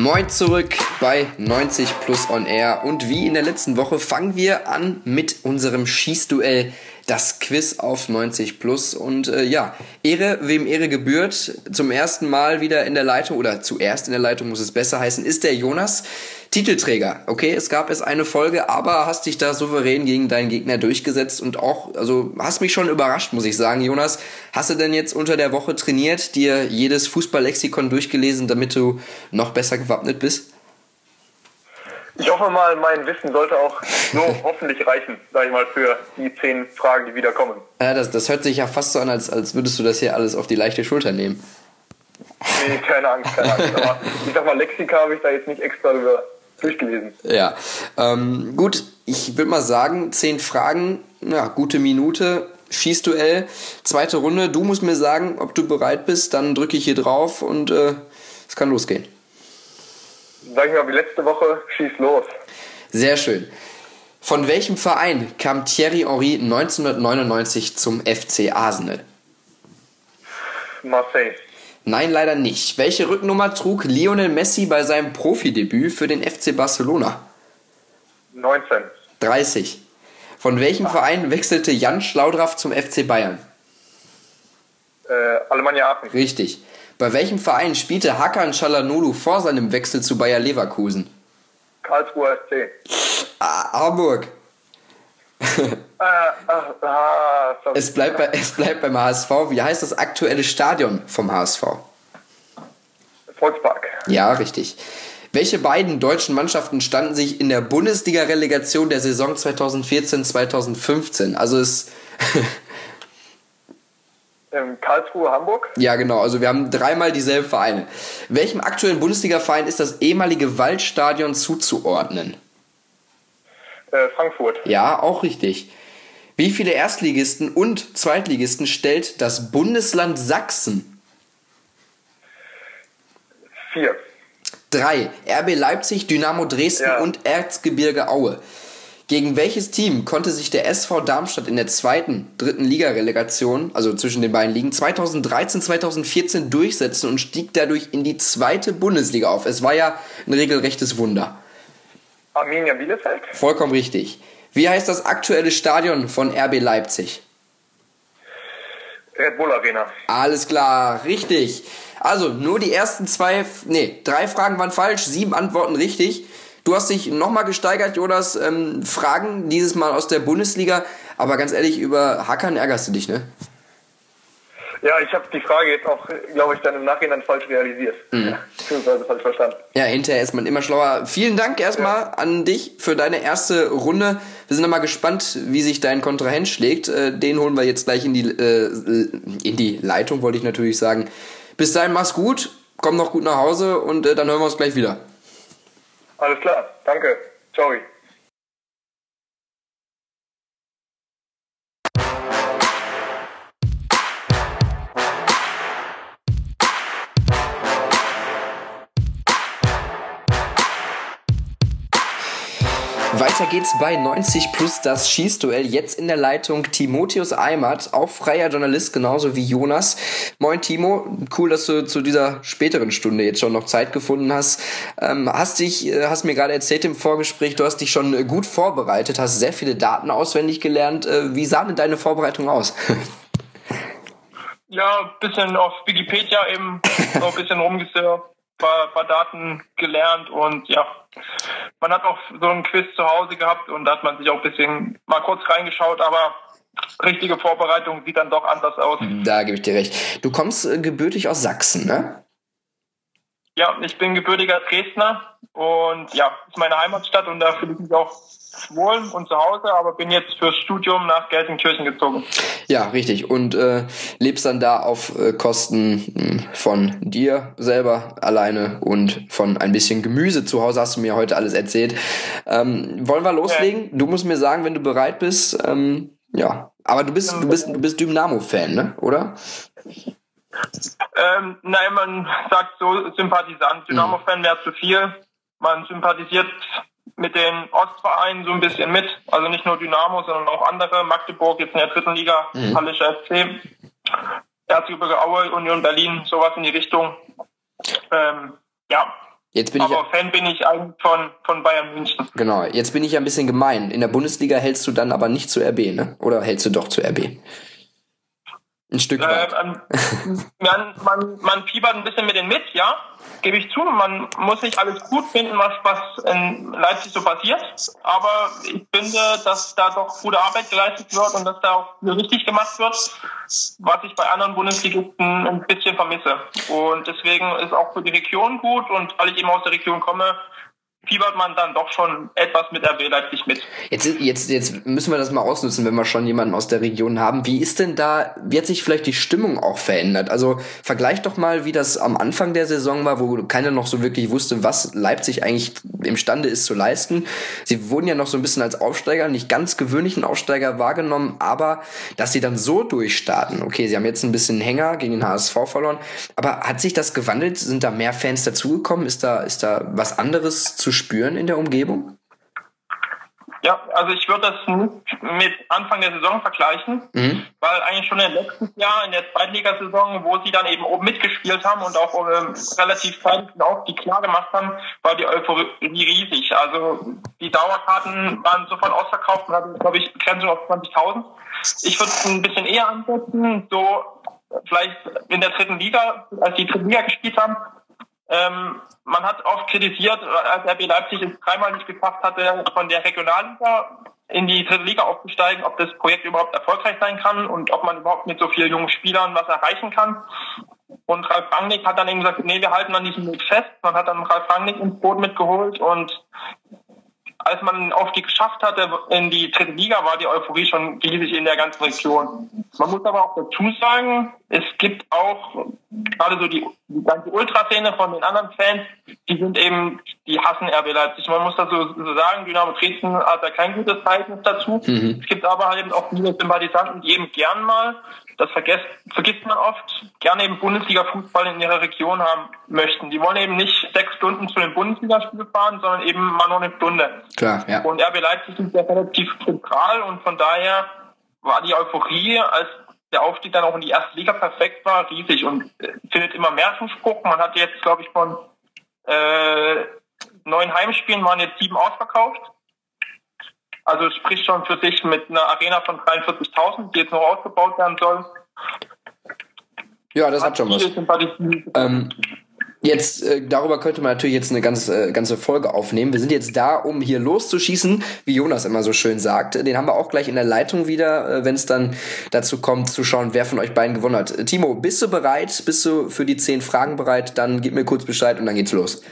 Moin zurück bei 90 Plus On Air. Und wie in der letzten Woche fangen wir an mit unserem Schießduell, das Quiz auf 90 Plus. Und äh, ja, Ehre, wem Ehre gebührt, zum ersten Mal wieder in der Leitung oder zuerst in der Leitung muss es besser heißen, ist der Jonas. Titelträger. Okay, es gab es eine Folge, aber hast dich da souverän gegen deinen Gegner durchgesetzt und auch, also hast mich schon überrascht, muss ich sagen, Jonas. Hast du denn jetzt unter der Woche trainiert, dir jedes Fußballlexikon durchgelesen, damit du noch besser gewappnet bist? Ich hoffe mal, mein Wissen sollte auch so hoffentlich reichen, sag ich mal, für die zehn Fragen, die wieder kommen. Ja, das, das hört sich ja fast so an, als, als würdest du das hier alles auf die leichte Schulter nehmen. Nee, keine Angst, keine Angst. Aber ich sag mal, Lexika habe ich da jetzt nicht extra drüber durchgelesen. Ja, ähm, gut, ich würde mal sagen, zehn Fragen, ja, gute Minute, Schießduell, zweite Runde. Du musst mir sagen, ob du bereit bist, dann drücke ich hier drauf und äh, es kann losgehen. Sag ich mal, wie letzte Woche, schieß los. Sehr schön. Von welchem Verein kam Thierry Henry 1999 zum FC Arsenal? Marseille. Nein, leider nicht. Welche Rücknummer trug Lionel Messi bei seinem Profidebüt für den FC Barcelona? 19. 30. Von welchem Verein wechselte Jan Schlaudraff zum FC Bayern? Äh, Alemannia Aachen. Richtig. Bei welchem Verein spielte Hakan Çalhanoğlu vor seinem Wechsel zu Bayer Leverkusen? Karlsruher SC. Ah, Hamburg. Äh, ah, ah, sorry. Es bleibt, bei, es bleibt beim HSV. Wie heißt das aktuelle Stadion vom HSV? Volkspark. Ja, richtig. Welche beiden deutschen Mannschaften standen sich in der Bundesliga-Relegation der Saison 2014-2015? Also es. Ähm, Karlsruhe, Hamburg. ja, genau. Also wir haben dreimal dieselben Vereine. Welchem aktuellen Bundesliga-Verein ist das ehemalige Waldstadion zuzuordnen? Äh, Frankfurt. Ja, auch richtig. Wie viele Erstligisten und Zweitligisten stellt das Bundesland Sachsen? Vier. Drei. RB Leipzig, Dynamo Dresden Ja. und Erzgebirge Aue. Gegen welches Team konnte sich der SV Darmstadt in der zweiten, dritten Liga-Relegation, also zwischen den beiden Ligen, 2013, 2014 durchsetzen und stieg dadurch in die zweite Bundesliga auf? Es war ja ein regelrechtes Wunder. Arminia Bielefeld. Vollkommen richtig. Wie heißt das aktuelle Stadion von RB Leipzig? Red Bull Arena. Alles klar, richtig. Also, nur die ersten zwei, nee, drei Fragen waren falsch, sieben Antworten richtig. Du hast dich nochmal gesteigert, Jonas. Ähm, Fragen dieses Mal aus der Bundesliga. Aber ganz ehrlich, über Hackern ärgerst du dich, ne? Ja, ich habe die Frage jetzt auch, glaube ich, dann im Nachhinein falsch realisiert. Mhm. Beziehungsweise falsch verstanden. Ja, hinterher ist man immer schlauer. Vielen Dank erstmal an dich für deine erste Runde. Wir sind mal gespannt, wie sich dein Kontrahent schlägt. Äh, Den holen wir jetzt gleich in die, äh, in die Leitung, wollte ich natürlich sagen. Bis dahin, mach's gut, komm noch gut nach Hause und äh, dann hören wir uns gleich wieder. Alles klar, danke. Ciao. Weiter geht's bei 90 plus das Schießduell. Jetzt in der Leitung Timotheus Eimert, auch freier Journalist, genauso wie Jonas. Moin Timo, cool, dass du zu dieser späteren Stunde jetzt schon noch Zeit gefunden hast. Ähm, hast dich, äh, hast mir gerade erzählt im Vorgespräch, du hast dich schon äh, gut vorbereitet, hast sehr viele Daten auswendig gelernt. Äh, wie sah denn deine Vorbereitung aus? Ja, ein bisschen auf Wikipedia eben, so ein bisschen rumgesurft, paar, paar Daten gelernt und ja, man hat auch so ein Quiz zu Hause gehabt und da hat man sich auch ein bisschen mal kurz reingeschaut, aber richtige Vorbereitung sieht dann doch anders aus. da gebe ich dir recht. Du kommst äh, gebürtig aus Sachsen, ne? Ja, ich bin gebürtiger Dresdner und ja, ist meine Heimatstadt und da fühle ich mich auch wohl und zu Hause, aber bin jetzt fürs Studium nach Gelsenkirchen gezogen. Ja, richtig. Und äh, lebst dann da auf äh, Kosten mh, von dir selber alleine und von ein bisschen Gemüse zu Hause, hast du mir heute alles erzählt. Ähm, wollen wir loslegen? Du musst mir sagen, wenn du bereit bist. Ähm, ja, aber du bist, du bist, du bist Dynamo-Fan, ne? Oder? Ähm, nein, man sagt so Sympathisant. Dynamo-Fan wäre zu viel. Man sympathisiert mit den Ostvereinen so ein bisschen mit. Also nicht nur Dynamo, sondern auch andere. Magdeburg jetzt in der dritten Liga, Mhm. Hallischer FC, Erzgebirge Aue, Union Berlin, sowas in die Richtung. Ähm, ja, Jetzt bin Aber ich, Fan bin ich eigentlich von, von Bayern München. genau, jetzt bin ich ja ein bisschen gemein. In der Bundesliga hältst du dann aber nicht zu RB, ne? Oder hältst du doch zu RB? Ein Stück weit. Ähm, man, man, man fiebert ein bisschen mit denen mit, ja, gebe ich zu. Man muss nicht alles gut finden, was, was in Leipzig so passiert. Aber ich finde, dass da doch gute Arbeit geleistet wird und dass da auch richtig gemacht wird, was ich bei anderen Bundesligisten ein bisschen vermisse. Und deswegen ist auch für die Region gut und weil ich eben aus der Region komme, fiebert man dann doch schon etwas mit RB Leipzig mit. Jetzt, jetzt, jetzt müssen wir das mal ausnutzen, wenn wir schon jemanden aus der Region haben. Wie ist denn da, wie hat sich vielleicht die Stimmung auch verändert? Also vergleich doch mal, wie das am Anfang der Saison war, wo keiner noch so wirklich wusste, was Leipzig eigentlich imstande ist zu leisten. Sie wurden ja noch so ein bisschen als Aufsteiger, nicht ganz gewöhnlichen Aufsteiger wahrgenommen, aber dass sie dann so durchstarten. Okay, sie haben jetzt ein bisschen Hänger gegen den HSV verloren, aber hat sich das gewandelt? Sind da mehr Fans dazugekommen? Ist da, ist da was anderes zu spüren in der Umgebung? Ja, also ich würde das nicht mit Anfang der Saison vergleichen, Mhm. weil eigentlich schon im letzten Jahr in der Zweitligasaison, wo sie dann eben oben mitgespielt haben und auch ähm, relativ zeitig auch die klar gemacht haben, war die Euphorie riesig. Also die Dauerkarten waren sofort ausverkauft und hatten, glaube ich, Begrenzung auf 20.000. Ich würde es ein bisschen eher ansetzen, so vielleicht in der dritten Liga, als die dritte Liga gespielt haben, ähm, man hat oft kritisiert, als RB Leipzig es dreimal nicht geschafft hatte, von der Regionalliga in die dritte Liga aufzusteigen, ob das Projekt überhaupt erfolgreich sein kann und ob man überhaupt mit so vielen jungen Spielern was erreichen kann. Und Ralf Rangnick hat dann eben gesagt, nee, wir halten an diesem Weg fest. Man hat dann Ralf Rangnick ins Boot mitgeholt und als man den Aufstieg geschafft hatte in die dritte Liga, war die Euphorie schon riesig in der ganzen Region. Man muss aber auch dazu sagen, es gibt auch gerade so die, die ganze Ultraszene von den anderen Fans, die sind eben, die hassen RB Leipzig. Man muss das so, so sagen, Dynamo Dresden hat da kein gutes Verhältnis dazu. Mhm. Es gibt aber halt eben auch viele Sympathisanten, die eben gern mal, das vergesst, vergisst man oft, gerne eben Bundesliga-Fußball in ihrer Region haben möchten. Die wollen eben nicht sechs Stunden zu einem Bundesligaspiel fahren, sondern eben mal nur eine Stunde. Klar, ja. Und RB Leipzig ist ja relativ zentral und von daher war die Euphorie, als der Aufstieg dann auch in die erste Liga perfekt war, riesig und äh, findet immer mehr Zuspruch. Man hat jetzt, glaube ich, von äh, neun Heimspielen waren jetzt sieben ausverkauft. Also es spricht schon für sich mit einer Arena von 43.000, die jetzt noch ausgebaut werden soll. Ja, das hat schon was. Ähm, jetzt, äh, darüber könnte man natürlich jetzt eine ganz, äh, ganze Folge aufnehmen. Wir sind jetzt da, um hier loszuschießen, wie Jonas immer so schön sagt. Den haben wir auch gleich in der Leitung wieder, äh, wenn es dann dazu kommt, zu schauen, wer von euch beiden gewonnen hat. Timo, bist du bereit? Bist du für die zehn Fragen bereit? Dann gib mir kurz Bescheid und dann geht's los.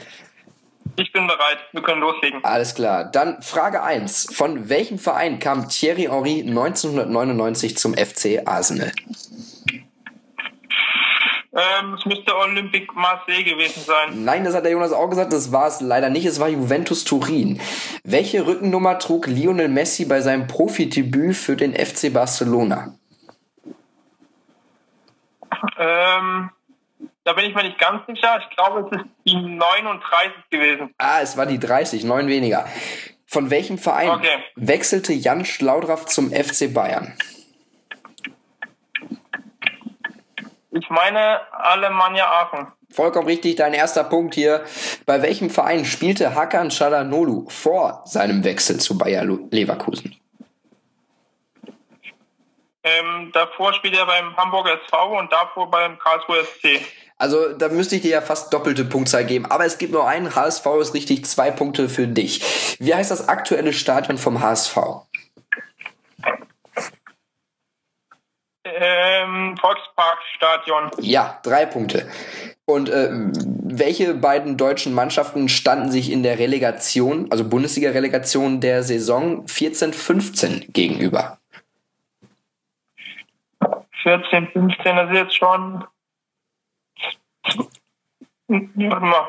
Ich bin bereit, wir können loslegen. Alles klar. Dann Frage 1. Von welchem Verein kam Thierry Henry 1999 zum FC Arsenal? Ähm, es müsste Olympique Marseille gewesen sein. Nein, das hat der Jonas auch gesagt, das war es leider nicht. Es war Juventus Turin. Welche Rückennummer trug Lionel Messi bei seinem Profidebüt für den FC Barcelona? Ähm, da bin ich mir nicht ganz sicher. Ich glaube, es ist die 39 gewesen. Ah, es war die 30, neun weniger. Von welchem Verein Okay. wechselte Jan Schlaudraff zum FC Bayern? Ich meine Alemannia Aachen. Vollkommen richtig, dein erster Punkt hier. Bei welchem Verein spielte Hakan Çalhanoğlu vor seinem Wechsel zu Bayer Leverkusen? Ähm, davor spielt er beim Hamburger SV und davor beim Karlsruher SC. Also da müsste ich dir ja fast doppelte Punktzahl geben. Aber es gibt nur einen. HSV ist richtig. Zwei Punkte für dich. Wie heißt das aktuelle Stadion vom HSV? Ähm, Volksparkstadion. Ja, drei Punkte. Und äh, welche beiden deutschen Mannschaften standen sich in der Relegation, also Bundesliga-Relegation der Saison 14-15 gegenüber? 14, 15, das ist jetzt schon. Warte mal.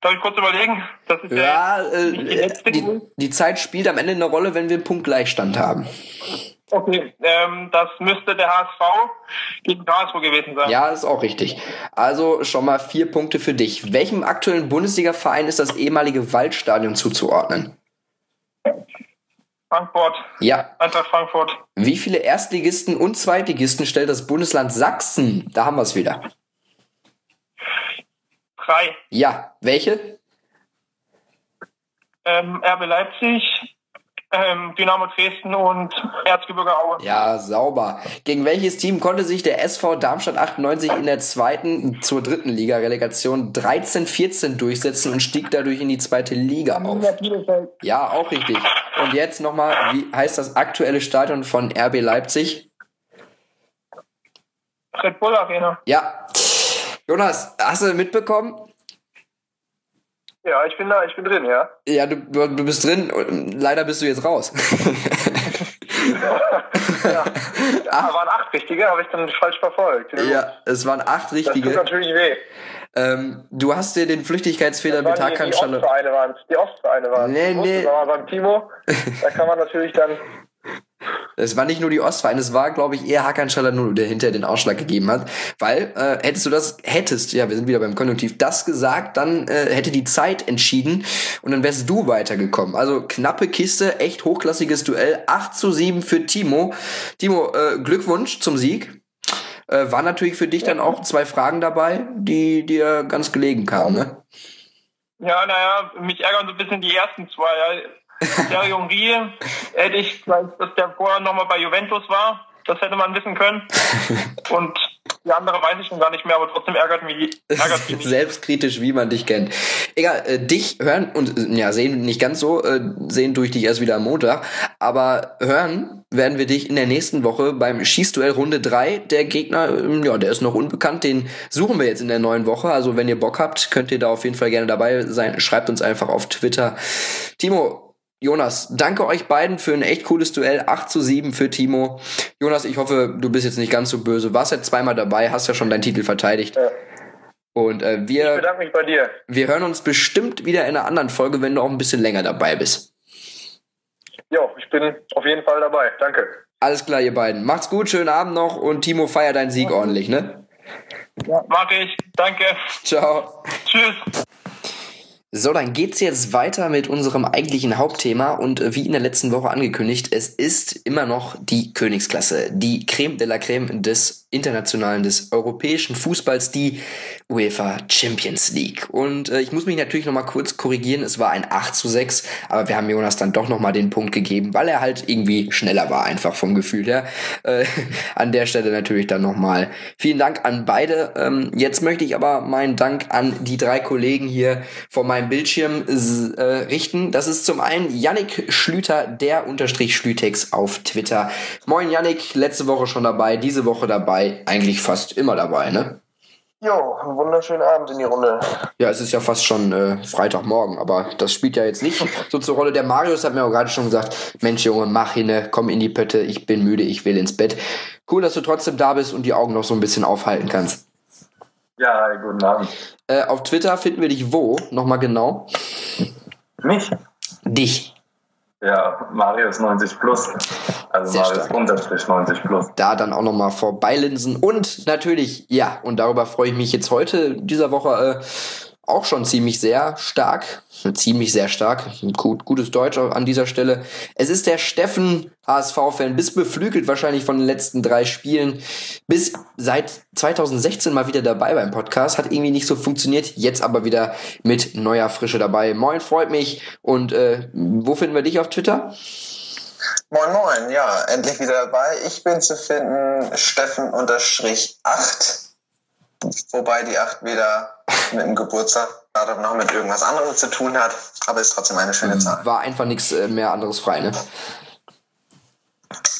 Darf ich kurz überlegen? Ja, äh, die die, Zeit spielt am Ende eine Rolle, wenn wir Punktgleichstand haben. Okay, ähm, das müsste der HSV gegen Karlsruhe gewesen sein. Ja, ist auch richtig. Also schon mal vier Punkte für dich. Welchem aktuellen Bundesliga-Verein ist das ehemalige Waldstadion zuzuordnen? Frankfurt, Ja. Eintracht Frankfurt. Wie viele Erstligisten und Zweitligisten stellt das Bundesland Sachsen? Da haben wir es wieder. Drei. Ja. Welche? ähm, RB Leipzig, ähm, Dynamo Dresden und Erzgebirge Aue. Ja, sauber. Gegen welches Team konnte sich der SV Darmstadt 98 in der zweiten zur dritten Liga Relegation 13-14 durchsetzen und stieg dadurch in die zweite Liga auf? Ja, auch richtig. Und jetzt nochmal, wie heißt das aktuelle Stadion von RB Leipzig? Red Bull Arena. Ja. Jonas, hast du mitbekommen? Ja, ich bin da, ich bin drin, ja. Ja, du, du bist drin. Leider bist du jetzt raus. ja. ja, waren acht richtige, habe ich dann falsch verfolgt. Ja, es waren acht richtige. Das tut natürlich weh. Ähm, du hast dir den Flüchtigkeitsfehler mit Hakan Die Ostvereine waren es. Die Ostvereine waren Nee, nee. Aber beim Timo, da kann man natürlich dann es war nicht nur die Ostvereine, es war, glaube ich, eher Hakan Çalhanoğlu, der hinterher den Ausschlag gegeben hat. Weil, äh, hättest du das, hättest, ja, wir sind wieder beim Konjunktiv, das gesagt, dann äh, hätte die Zeit entschieden und dann wärst du weitergekommen. Also knappe Kiste, echt hochklassiges Duell, 8 zu 7 für Timo. Timo, äh, Glückwunsch zum Sieg. Äh, war natürlich für dich dann auch zwei Fragen dabei, die dir ganz gelegen kamen, ne? Ja, naja, mich ärgern so ein bisschen die ersten zwei. Ja. Sergio Henry hätte ich, dass der vorher nochmal bei Juventus war. Das hätte man wissen können. Und die andere weiß ich schon gar nicht mehr, aber trotzdem ärgert mich, ärgert mich Selbstkritisch, wie man dich kennt. Egal, äh, dich hören und äh, ja, sehen nicht ganz so, äh, sehen durch dich erst wieder am Montag, aber hören werden wir dich in der nächsten Woche beim Schießduell Runde 3. Der Gegner, ähm, ja, der ist noch unbekannt, den suchen wir jetzt in der neuen Woche. Also wenn ihr Bock habt, könnt ihr da auf jeden Fall gerne dabei sein. Schreibt uns einfach auf Twitter. Timo, Jonas, danke euch beiden für ein echt cooles Duell. 8 zu 7 für Timo. Jonas, ich hoffe, du bist jetzt nicht ganz so böse. Warst ja zweimal dabei, hast ja schon deinen Titel verteidigt. Ja. Und äh, wir, ich bedanke mich bei dir. Wir hören uns bestimmt wieder in einer anderen Folge, wenn du auch ein bisschen länger dabei bist. Jo, ich bin auf jeden Fall dabei. Danke. Alles klar, ihr beiden. Macht's gut, schönen Abend noch und Timo feier deinen Sieg ja. ordentlich, ne? Ja, mach ich. Danke. Ciao. Tschüss. So, dann geht's jetzt weiter mit unserem eigentlichen Hauptthema und äh, wie in der letzten Woche angekündigt, es ist immer noch die Königsklasse, die Creme de la Creme des internationalen, des europäischen Fußballs, die UEFA Champions League. Und äh, ich muss mich natürlich nochmal kurz korrigieren, es war ein 8 zu 6, aber wir haben Jonas dann doch nochmal den Punkt gegeben, weil er halt irgendwie schneller war, einfach vom Gefühl her. Äh, an der Stelle natürlich dann nochmal vielen Dank an beide. Ähm, jetzt möchte ich aber meinen Dank an die drei Kollegen hier vor meinem Bildschirm äh, richten. Das ist zum einen Yannick Schlüter, der unterstrich Schlütex auf Twitter. Moin Yannick, letzte Woche schon dabei, diese Woche dabei, eigentlich fast immer dabei, ne? Jo, einen wunderschönen Abend in die Runde. Ja, es ist ja fast schon äh, Freitagmorgen, aber das spielt ja jetzt nicht so zur Rolle. Der Marius hat mir auch gerade schon gesagt, Mensch Junge, mach hin, komm in die Pötte, ich bin müde, ich will ins Bett. Cool, dass du trotzdem da bist und die Augen noch so ein bisschen aufhalten kannst. Ja, guten Abend. Äh, auf Twitter finden wir dich wo? Nochmal genau. Mich? Dich. Ja, Marius 90 plus. Also Sehr Marius unterstrich 90 plus. Da dann auch nochmal vorbeilinsen. Und natürlich, ja, und darüber freue ich mich jetzt heute, dieser Woche, äh, auch schon ziemlich sehr stark, ziemlich sehr stark, gut, gutes Deutsch an dieser Stelle. Es ist der Steffen HSV-Fan, bis beflügelt wahrscheinlich von den letzten drei Spielen, bis seit 2016 mal wieder dabei beim Podcast, hat irgendwie nicht so funktioniert, jetzt aber wieder mit neuer Frische dabei. Moin, freut mich und äh, wo finden wir dich auf Twitter? Moin Moin, ja, endlich wieder dabei. Ich bin zu finden Steffen-8 Wobei die 8 weder mit dem Geburtsdatum noch mit irgendwas anderem zu tun hat, aber ist trotzdem eine schöne Zahl. War einfach nichts äh, mehr anderes frei, ne?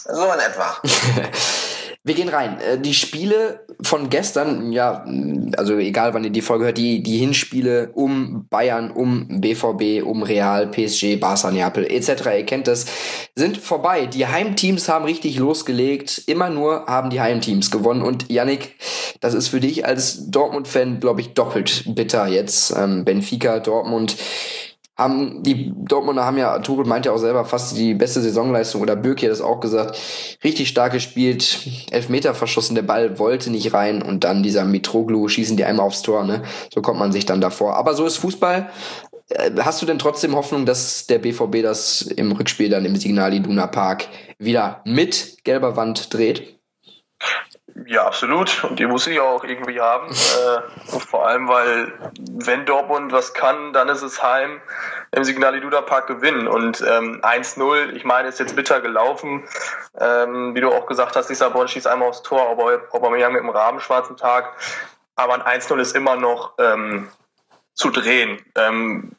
So in etwa. Wir gehen rein. Äh, die Spiele von gestern, ja, also egal wann ihr die Folge hört, die, die Hinspiele um Bayern, um BVB, um Real, PSG, Barca, Neapel etc., ihr kennt das, sind vorbei. Die Heimteams haben richtig losgelegt. Immer nur haben die Heimteams gewonnen. Und Yannick, das ist für dich als Dortmund-Fan, glaube ich, doppelt bitter jetzt. Ähm, Benfica, Dortmund haben die Dortmunder haben ja, Tuchel meint ja auch selber fast die beste Saisonleistung oder Bürki hat das auch gesagt, richtig stark gespielt, Elfmeter verschossen, der Ball wollte nicht rein und dann dieser Mitroglu schießen die einmal aufs Tor, ne? So kommt man sich dann davor. Aber so ist Fußball. Äh, hast du denn trotzdem Hoffnung, dass der BVB das im Rückspiel dann im Signal Iduna Park wieder mit gelber Wand dreht? Ja, absolut. Und die muss ich auch irgendwie haben. Äh, vor allem, weil wenn Dortmund was kann, dann ist es heim im Signal Iduna Park gewinnen. Und ähm, 1-0, ich meine, ist jetzt bitter gelaufen. Ähm, wie du auch gesagt hast, Lissabon schießt einmal aufs Tor, aber Aubameyang mit einem rabenschwarzen Tag. Aber ein 1-0 ist immer noch ähm, zu drehen. Ähm,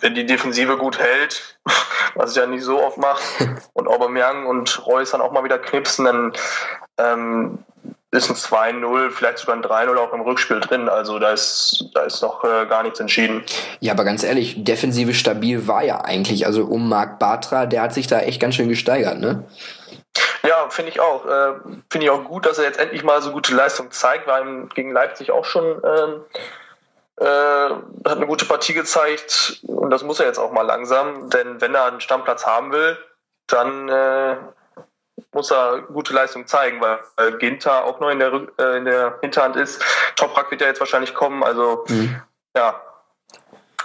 wenn die Defensive gut hält, was ich ja nicht so oft mache, und Aubameyang und Reus dann auch mal wieder knipsen, dann ähm, ist ein 2-0, vielleicht sogar ein 3-0 auch im Rückspiel drin. Also da ist, da ist noch äh, gar nichts entschieden. Ja, aber ganz ehrlich, defensive stabil war ja eigentlich. Also um Marc Bartra, der hat sich da echt ganz schön gesteigert, ne? Ja, finde ich auch. Äh, finde ich auch gut, dass er jetzt endlich mal so gute Leistung zeigt, weil gegen Leipzig auch schon ähm, äh, hat eine gute Partie gezeigt und das muss er jetzt auch mal langsam, denn wenn er einen Stammplatz haben will, dann äh, muss er gute Leistung zeigen, weil, weil Ginter auch noch in der, äh, in der Hinterhand ist. Toprak wird ja jetzt wahrscheinlich kommen, also mhm. ja,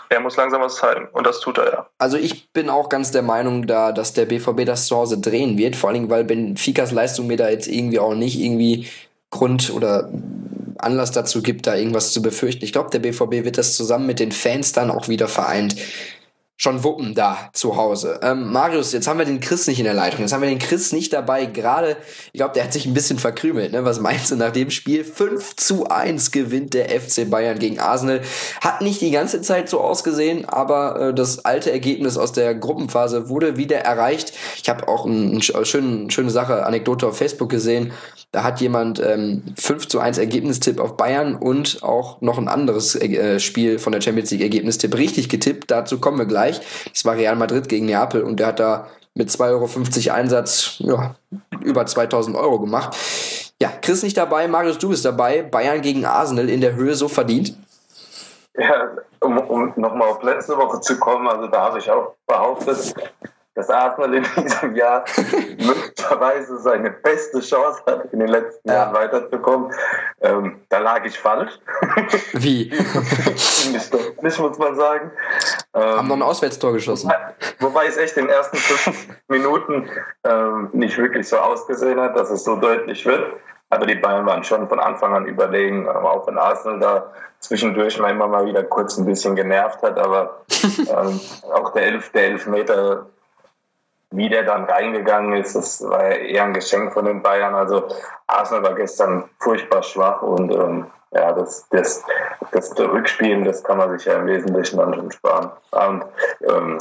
er muss langsam was zeigen und das tut er ja. Also ich bin auch ganz der Meinung da, dass der BVB das zu Hause drehen wird, vor allem weil Benficas Leistung mir da jetzt irgendwie auch nicht irgendwie Grund oder Anlass dazu gibt, da irgendwas zu befürchten. Ich glaube, der BVB wird das zusammen mit den Fans dann auch wieder vereint schon wuppen da zu Hause. Ähm, Marius, jetzt haben wir den Chris nicht in der Leitung. Jetzt haben wir den Chris nicht dabei. Gerade, ich glaube, der hat sich ein bisschen verkrümelt. Ne? Was meinst du nach dem Spiel? 5 zu 1 gewinnt der FC Bayern gegen Arsenal. Hat nicht die ganze Zeit so ausgesehen, aber äh, das alte Ergebnis aus der Gruppenphase wurde wieder erreicht. Ich habe auch eine ein schöne, schöne Sache, Anekdote auf Facebook gesehen. Da hat jemand ähm, 5 zu 1 Ergebnistipp auf Bayern und auch noch ein anderes äh, Spiel von der Champions League Ergebnistipp richtig getippt. Dazu kommen wir gleich. Das war Real Madrid gegen Neapel und der hat da mit 2,50 Euro Einsatz ja, über 2000 Euro gemacht. Ja, Chris nicht dabei, Marius, du bist dabei. Bayern gegen Arsenal in der Höhe so verdient. Ja, um, um nochmal auf letzte Woche zu kommen, also da habe ich auch behauptet, dass Arsenal in diesem Jahr möglicherweise seine beste Chance hat, in den letzten ja. Jahren weiterzukommen. Ähm, da lag ich falsch. Wie? nicht, muss man sagen. Ähm, Haben noch ein Auswärtstor geschossen. Wobei, es echt in den ersten fünf Minuten ähm, nicht wirklich so ausgesehen hat, dass es so deutlich wird. Aber die Bayern waren schon von Anfang an überlegen, auch wenn Arsenal da zwischendurch mal immer mal wieder kurz ein bisschen genervt hat. Aber ähm, auch der, Elf, der Elfmeter wie der dann reingegangen ist, das war eher ein Geschenk von den Bayern. Also Arsenal war gestern furchtbar schwach und ähm, ja, das, das, das Rückspielen, das kann man sich ja im Wesentlichen dann schon sparen. Und ähm,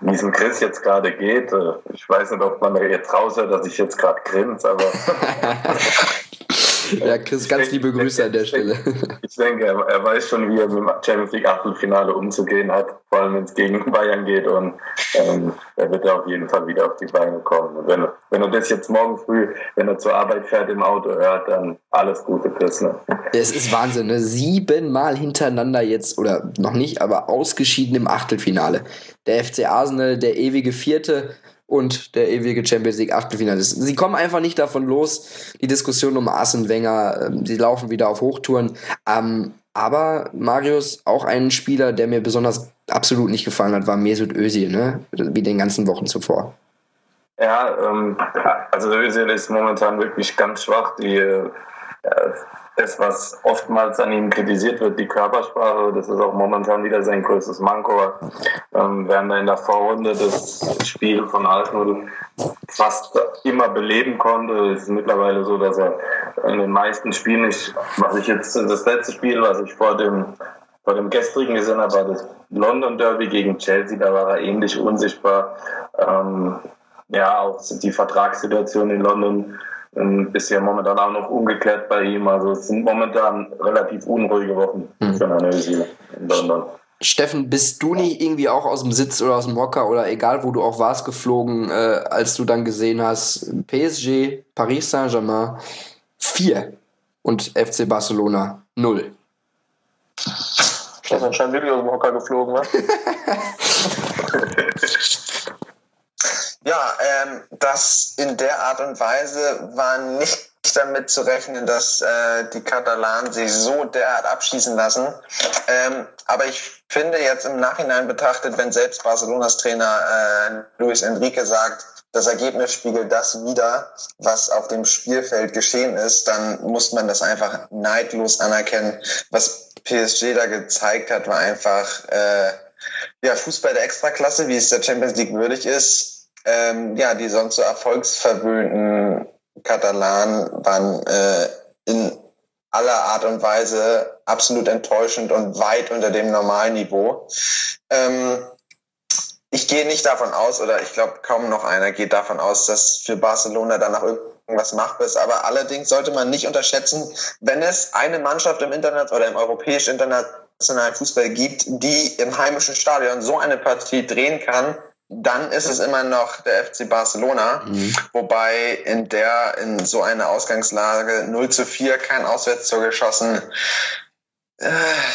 wie es Chris jetzt gerade geht, äh, ich weiß nicht, ob man jetzt raushört, dass ich jetzt gerade grinse, aber Ja, Chris, ganz liebe Grüße an der Stelle. Ich denke, er, er, weiß schon, wie er mit dem Champions League Achtelfinale umzugehen hat, vor allem wenn es gegen Bayern geht und ähm, er wird auf jeden Fall wieder auf die Beine kommen. Und wenn, wenn er das jetzt morgen früh, wenn er zur Arbeit fährt, im Auto hört, dann alles Gute, Chris. Ne? Es ist Wahnsinn, ne? Siebenmal hintereinander jetzt, oder noch nicht, aber ausgeschieden im Achtelfinale. Der FC Arsenal, der ewige Vierte, und der ewige Champions League Achtelfinalist. Sie kommen einfach nicht davon los, die Diskussion um Arsene Wenger, ähm, sie laufen wieder auf Hochtouren. Ähm, aber Marius, auch ein Spieler, der mir besonders absolut nicht gefallen hat, war Mesut Özil, ne? wie den ganzen Wochen zuvor. Ja, ähm, also Özil ist momentan wirklich ganz schwach. Die, äh, das, was oftmals an ihm kritisiert wird, die Körpersprache, das ist auch momentan wieder sein größtes Manko. Ähm, während er in der Vorrunde das Spiel von Arsenal fast immer beleben konnte, ist es mittlerweile so, dass er in den meisten Spielen nicht, was ich jetzt, das letzte Spiel, was ich vor dem vor dem gestrigen gesehen habe, war das London Derby gegen Chelsea, da war er ähnlich unsichtbar. Ähm, ja, auch die Vertragssituation in London ähm, bisher momentan auch noch ungeklärt bei ihm. Also es sind momentan relativ unruhige Wochen mhm. für Analyse in London. Steffen, bist du nicht irgendwie auch aus dem Sitz oder aus dem Hocker oder egal wo du auch warst geflogen, äh, als du dann gesehen hast, PSG, Paris Saint-Germain 4 und FC Barcelona 0? Steffen scheint wirklich aus dem Hocker geflogen, was? Ja, ähm, das in der Art und Weise war nicht damit zu rechnen, dass äh, die Katalanen sich so derart abschießen lassen. Ähm, aber ich finde jetzt im Nachhinein betrachtet, wenn selbst Barcelonas Trainer äh, Luis Enrique sagt, das Ergebnis spiegelt das wieder, was auf dem Spielfeld geschehen ist, dann muss man das einfach neidlos anerkennen. Was PSG da gezeigt hat, war einfach äh, ja, Fußball der Extraklasse, wie es der Champions League würdig ist. Ähm, ja, die sonst so erfolgsverwöhnten Katalanen waren äh, in aller Art und Weise absolut enttäuschend und weit unter dem Normalniveau. Ähm, ich gehe nicht davon aus, oder ich glaube kaum noch einer geht davon aus, dass für Barcelona danach irgendwas machbar ist. Aber allerdings sollte man nicht unterschätzen, wenn es eine Mannschaft im Internet oder im europäischen internationalen Fußball gibt, die im heimischen Stadion so eine Partie drehen kann, dann ist es immer noch der FC Barcelona, mhm. wobei in der, in so einer Ausgangslage 0 zu 4 kein Auswärtstor geschossen, äh,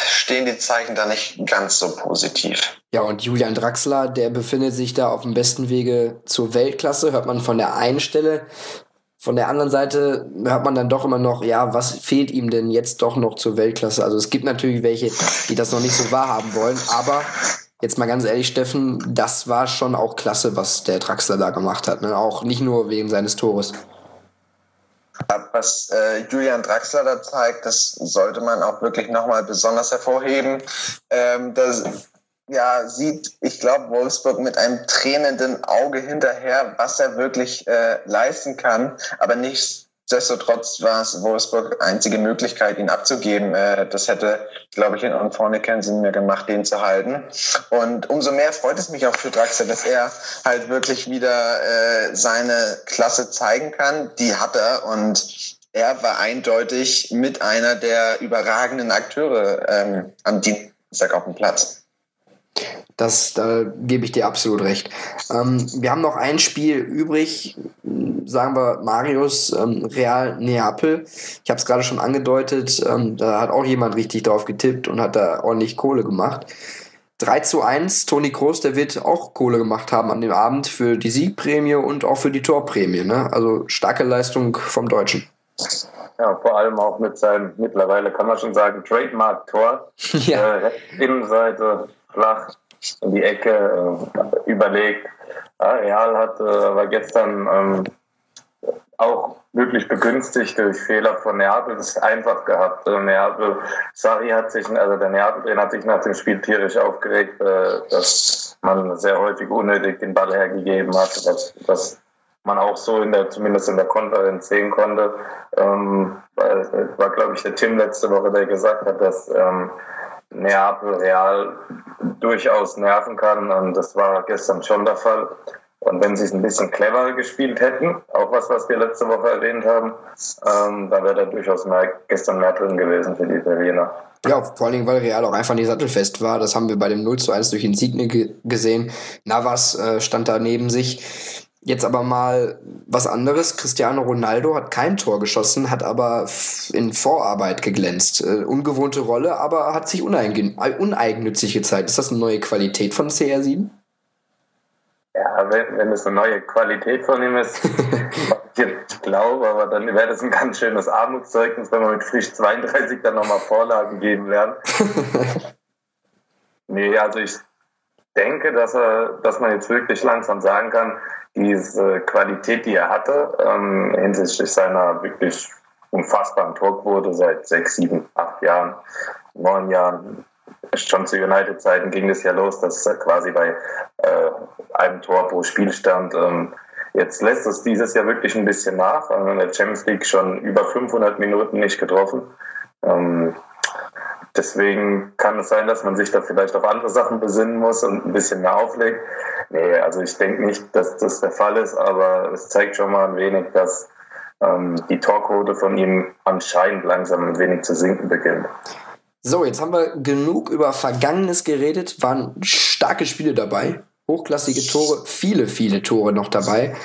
stehen die Zeichen da nicht ganz so positiv. Ja, und Julian Draxler, der befindet sich da auf dem besten Wege zur Weltklasse, hört man von der einen Stelle. Von der anderen Seite hört man dann doch immer noch, ja, was fehlt ihm denn jetzt doch noch zur Weltklasse? Also es gibt natürlich welche, die das noch nicht so wahrhaben wollen, aber jetzt mal ganz ehrlich, Steffen, das war schon auch klasse, was der Draxler da gemacht hat. Ne? Auch nicht nur wegen seines Tores. Was äh, Julian Draxler da zeigt, das sollte man auch wirklich nochmal besonders hervorheben. Ähm, das ja, sieht, ich glaube, Wolfsburg mit einem tränenden Auge hinterher, was er wirklich äh, leisten kann. Aber nicht Nichtsdestotrotz war es Wolfsburg einzige Möglichkeit, ihn abzugeben. Äh, das hätte, glaube ich, in und vorne keinen Sinn mehr gemacht, den zu halten. Und umso mehr freut es mich auch für Draxler, dass er halt wirklich wieder äh, seine Klasse zeigen kann. Die hat er und er war eindeutig mit einer der überragenden Akteure ähm, am Dienstag auf dem Platz. Das, da gebe ich dir absolut recht. Ähm, wir haben noch ein Spiel übrig, sagen wir Marius ähm, Real Neapel. Ich habe es gerade schon angedeutet, ähm, da hat auch jemand richtig drauf getippt und hat da ordentlich Kohle gemacht. 3 zu 1, Toni Kroos, der wird auch Kohle gemacht haben an dem Abend für die Siegprämie und auch für die Torprämie. Ne? Also starke Leistung vom Deutschen. Ja, vor allem auch mit seinem mittlerweile, kann man schon sagen, Trademark-Tor. ja. Äh, Innenseite flach in die Ecke äh, überlegt. Ja, Real hat äh, aber gestern ähm, auch wirklich begünstigt durch Fehler von Neapel es einfach gehabt. Also Neapel, Sari hat sich, also der Neapel hat sich nach dem Spiel tierisch aufgeregt, äh, dass man sehr häufig unnötig den Ball hergegeben hat, dass, dass man auch so in der, zumindest in der Konferenz sehen konnte. Ähm, war, glaube ich, der Tim letzte Woche, der gesagt hat, dass ähm, Neapel Real durchaus nerven kann. Und das war gestern schon der Fall. Und wenn sie es ein bisschen cleverer gespielt hätten, auch was, was wir letzte Woche erwähnt haben, ähm, dann wäre da durchaus mehr, gestern mehr drin gewesen für die Italiener. Ja, vor allen Dingen, weil Real auch einfach nicht sattelfest war. Das haben wir bei dem 0 zu 1 durch Insigne gesehen. Navas äh, stand da neben sich. Jetzt aber mal was anderes. Cristiano Ronaldo hat kein Tor geschossen, hat aber in Vorarbeit geglänzt. Äh, ungewohnte Rolle, aber hat sich uneigennützig gezeigt. Ist das eine neue Qualität von CR7? Ja, wenn, wenn es eine neue Qualität von ihm ist, was ich glaube, aber dann wäre das ein ganz schönes Armutszeugnis, wenn man mit frisch 32 dann nochmal Vorlagen geben lernt. nee, also ich denke, dass, er, dass man jetzt wirklich langsam sagen kann, diese Qualität, die er hatte, ähm, hinsichtlich seiner wirklich unfassbaren Torquote seit sechs, sieben, acht Jahren, neun Jahren, schon zu United-Zeiten ging es ja los, dass er quasi bei äh, einem Tor pro Spiel stand. Ähm, jetzt lässt es dieses Jahr wirklich ein bisschen nach. Also in der Champions League schon über 500 Minuten nicht getroffen. Ähm, Deswegen kann es sein, dass man sich da vielleicht auf andere Sachen besinnen muss und ein bisschen mehr auflegt. Nee, also ich denke nicht, dass das der Fall ist, aber es zeigt schon mal ein wenig, dass ähm, die Torquote von ihm anscheinend langsam ein wenig zu sinken beginnt. So, jetzt haben wir genug über Vergangenes geredet, waren starke Spiele dabei, hochklassige Tore, viele, viele Tore noch dabei.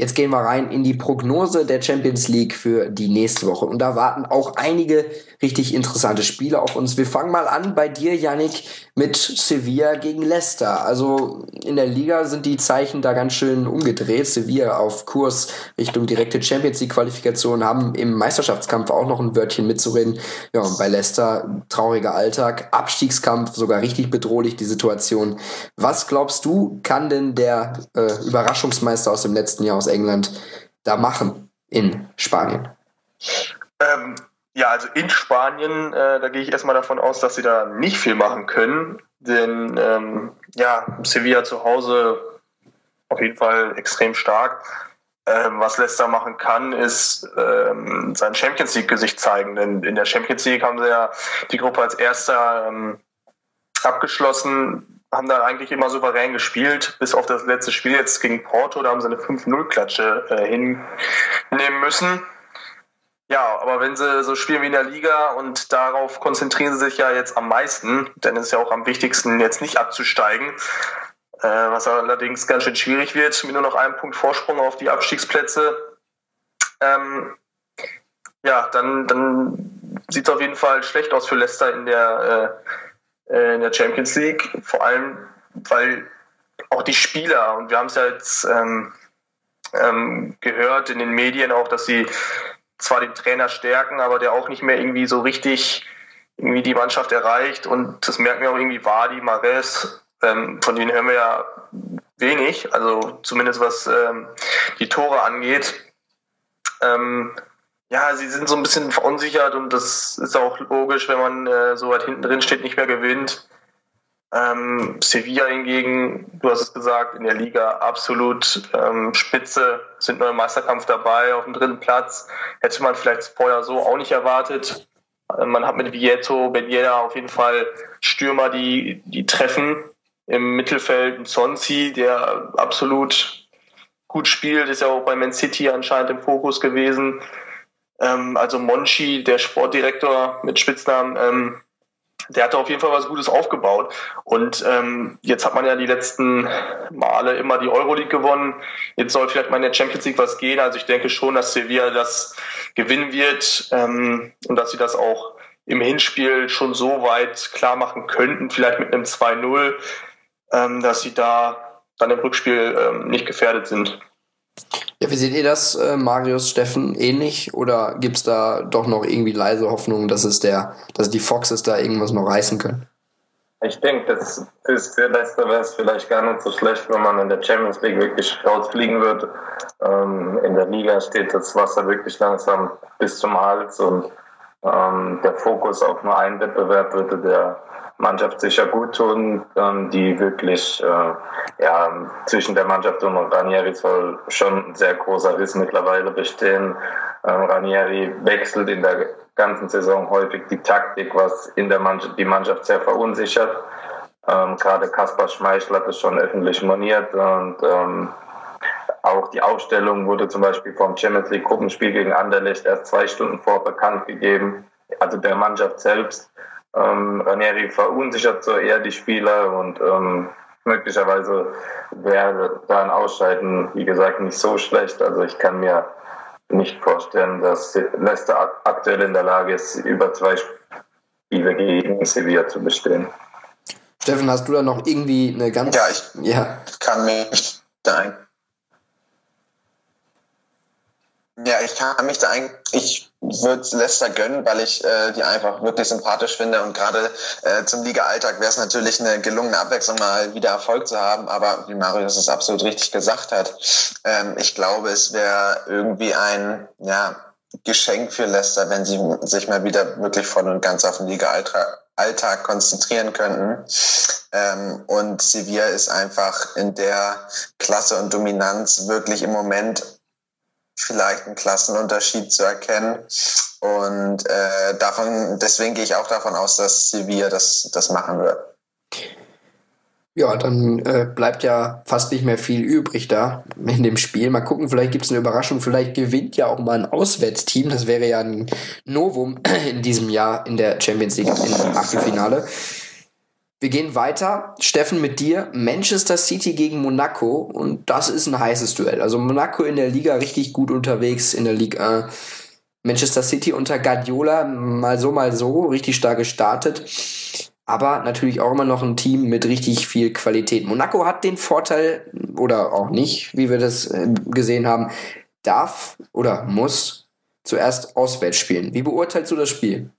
Jetzt gehen wir rein in die Prognose der Champions League für die nächste Woche. Und da warten auch einige richtig interessante Spiele auf uns. Wir fangen mal an bei dir, Yannick, mit Sevilla gegen Leicester. Also in der Liga sind die Zeichen da ganz schön umgedreht. Sevilla auf Kurs Richtung direkte Champions League Qualifikation haben im Meisterschaftskampf auch noch ein Wörtchen mitzureden. Ja, und bei Leicester trauriger Alltag, Abstiegskampf, sogar richtig bedrohlich die Situation. Was glaubst du, kann denn der äh, Überraschungsmeister aus dem letzten Jahr aus England da machen in Spanien? Ähm, ja, also in Spanien, äh, da gehe ich erstmal davon aus, dass sie da nicht viel machen können. Denn ähm, ja, Sevilla zu Hause auf jeden Fall extrem stark. Ähm, was Leicester machen kann, ist ähm, sein Champions League-Gesicht zeigen. Denn in der Champions League haben sie ja die Gruppe als erster ähm, abgeschlossen, haben da eigentlich immer souverän gespielt, bis auf das letzte Spiel jetzt gegen Porto, da haben sie eine 5-0-Klatsche äh, hinnehmen müssen. Ja, aber wenn sie so spielen wie in der Liga und darauf konzentrieren sie sich ja jetzt am meisten, dann ist ja auch am wichtigsten, jetzt nicht abzusteigen, äh, was allerdings ganz schön schwierig wird, mit nur noch einem Punkt Vorsprung auf die Abstiegsplätze. Ähm, ja, dann, dann sieht es auf jeden Fall schlecht aus für Leicester in der, äh, in der Champions League, vor allem weil auch die Spieler, und wir haben es ja jetzt ähm, ähm, gehört in den Medien auch, dass sie zwar den Trainer stärken, aber der auch nicht mehr irgendwie so richtig irgendwie die Mannschaft erreicht. Und das merken wir auch irgendwie Wadi, Mares, ähm, von denen hören wir ja wenig, also zumindest was ähm, die Tore angeht. Ähm, ja, sie sind so ein bisschen verunsichert und das ist auch logisch, wenn man äh, so weit hinten drin steht, nicht mehr gewinnt. Ähm, Sevilla hingegen, du hast es gesagt, in der Liga absolut ähm, Spitze, sind nur im Meisterkampf dabei, auf dem dritten Platz. Hätte man vielleicht vorher so auch nicht erwartet. Äh, man hat mit Vieto, Beniera auf jeden Fall Stürmer, die, die treffen. Im Mittelfeld Sonsi, der absolut gut spielt, ist ja auch bei Man City anscheinend im Fokus gewesen. Ähm, also Monchi, der Sportdirektor mit Spitznamen, ähm, der hatte auf jeden Fall was Gutes aufgebaut. Und ähm, jetzt hat man ja die letzten Male immer die Euroleague gewonnen. Jetzt soll vielleicht mal in der Champions League was gehen. Also ich denke schon, dass Sevilla das gewinnen wird ähm, und dass sie das auch im Hinspiel schon so weit klar machen könnten, vielleicht mit einem 2-0, ähm, dass sie da dann im Rückspiel ähm, nicht gefährdet sind. Ja, wie seht ihr das, äh, Marius, Steffen, ähnlich? Oder gibt es da doch noch irgendwie leise Hoffnung, dass es der, dass die Foxes da irgendwas noch reißen können? Ich denke, das ist für Leicester wäre es vielleicht gar nicht so schlecht, wenn man in der Champions League wirklich rausfliegen würde. Ähm, in der Liga steht das Wasser wirklich langsam bis zum Hals und ähm, der Fokus auf nur einen Wettbewerb würde der Mannschaft sicher gut tun, ähm, die wirklich, äh, ja, zwischen der Mannschaft und Ranieri soll schon ein sehr großer Riss mittlerweile bestehen. Ähm, Ranieri wechselt in der ganzen Saison häufig die Taktik, was in der Mannschaft, die Mannschaft sehr verunsichert. Ähm, gerade Kaspar Schmeichel hat es schon öffentlich moniert und ähm, auch die Aufstellung wurde zum Beispiel vom Champions League Gruppenspiel gegen Anderlecht erst zwei Stunden vor bekannt gegeben, also der Mannschaft selbst. Ähm, Ranieri verunsichert so eher die Spieler und ähm, möglicherweise wäre da ein Ausscheiden, wie gesagt, nicht so schlecht. Also ich kann mir nicht vorstellen, dass Leicester aktuell in der Lage ist, über zwei Spiele gegen Sevilla zu bestehen. Steffen, hast du da noch irgendwie eine ganz... Ja, ich ja. kann mich da Ja, ich kann mich da eigentlich, ich würde Leicester gönnen, weil ich äh, die einfach wirklich sympathisch finde und gerade äh, zum Liga-Alltag wäre es natürlich eine gelungene Abwechslung, mal wieder Erfolg zu haben, aber wie Marius es absolut richtig gesagt hat, ähm, ich glaube, es wäre irgendwie ein, ja, Geschenk für Leicester, wenn sie sich mal wieder wirklich voll und ganz auf den Liga-Alltag Alltag konzentrieren könnten. Ähm, und Sevilla ist einfach in der Klasse und Dominanz wirklich im Moment vielleicht einen Klassenunterschied zu erkennen. Und äh, davon, deswegen gehe ich auch davon aus, dass Sevilla das, das machen wird. Ja, dann äh, bleibt ja fast nicht mehr viel übrig da in dem Spiel. Mal gucken, vielleicht gibt es eine Überraschung. Vielleicht gewinnt ja auch mal ein Auswärtsteam. Das wäre ja ein Novum in diesem Jahr in der Champions League im Achtelfinale. Wir gehen weiter. Steffen, mit dir. Manchester City gegen Monaco. Und das ist ein heißes Duell. Also Monaco in der Liga richtig gut unterwegs in der Liga. Manchester City unter Guardiola mal so, mal so, richtig stark gestartet. Aber natürlich auch immer noch ein Team mit richtig viel Qualität. Monaco hat den Vorteil, oder auch nicht, wie wir das äh, gesehen haben, darf oder muss zuerst auswärts spielen. Wie beurteilst du das Spiel?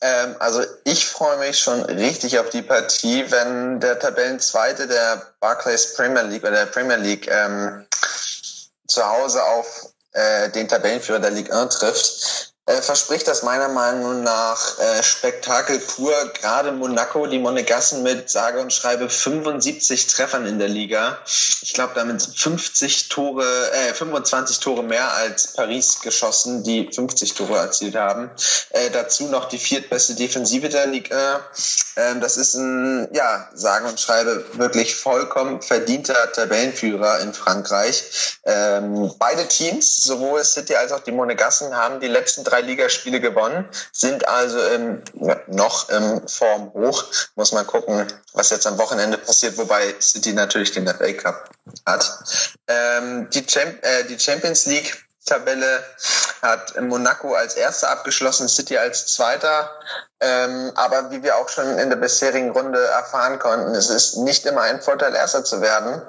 Ähm, also ich freue mich schon richtig auf die Partie, wenn der Tabellenzweite der Barclays Premier League oder der Premier League ähm, zu Hause auf äh, den Tabellenführer der Ligue 1 trifft äh, verspricht das meiner Meinung nach äh, Spektakel pur. Gerade Monaco, die Monegassen mit sage und schreibe 75 Treffern in der Liga. Ich glaube, damit 50 Tore, äh, 25 Tore mehr als Paris geschossen, die 50 Tore erzielt haben. Äh, dazu noch die viertbeste Defensive der Liga. Äh, das ist ein, ja, sage und schreibe wirklich vollkommen verdienter Tabellenführer in Frankreich. Ähm, beide Teams, sowohl City als auch die Monegassen, haben die letzten drei drei Ligaspiele gewonnen, sind also im, noch im Form hoch. Muss man gucken, was jetzt am Wochenende passiert, wobei City natürlich den FA Cup hat. Ähm, die, Champ äh, die Champions League Tabelle hat Monaco als erster abgeschlossen, City als zweiter. Ähm, aber wie wir auch schon in der bisherigen Runde erfahren konnten, es ist nicht immer ein Vorteil, erster zu werden,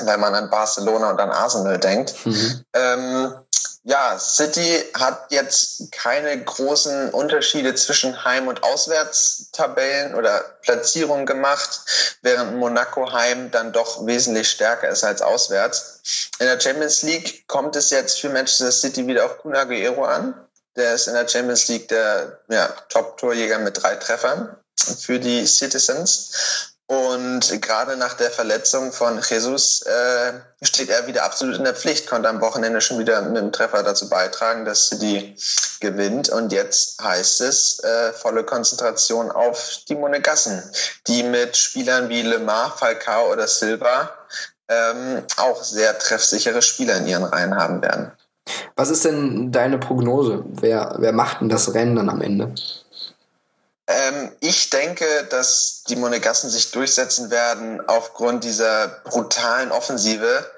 weil man an Barcelona und an Arsenal denkt. Mhm. Ähm, ja, City hat jetzt keine großen Unterschiede zwischen Heim- und Auswärtstabellen oder Platzierungen gemacht, während Monaco Heim dann doch wesentlich stärker ist als auswärts. In der Champions League kommt es jetzt für Manchester City wieder auf Kun Aguero an. Der ist in der Champions League der ja, Top-Torjäger mit drei Treffern für die Citizens. Und gerade nach der Verletzung von Jesus äh, steht er wieder absolut in der Pflicht, konnte am Wochenende schon wieder mit dem Treffer dazu beitragen, dass City gewinnt. Und jetzt heißt es äh, volle Konzentration auf die Monegassen, die mit Spielern wie Lemar, Falcao oder Silva ähm, auch sehr treffsichere Spieler in ihren Reihen haben werden. Was ist denn deine Prognose? Wer, wer macht denn das Rennen dann am Ende? Ähm, ich denke, dass die Monegassen sich durchsetzen werden aufgrund dieser brutalen Offensive.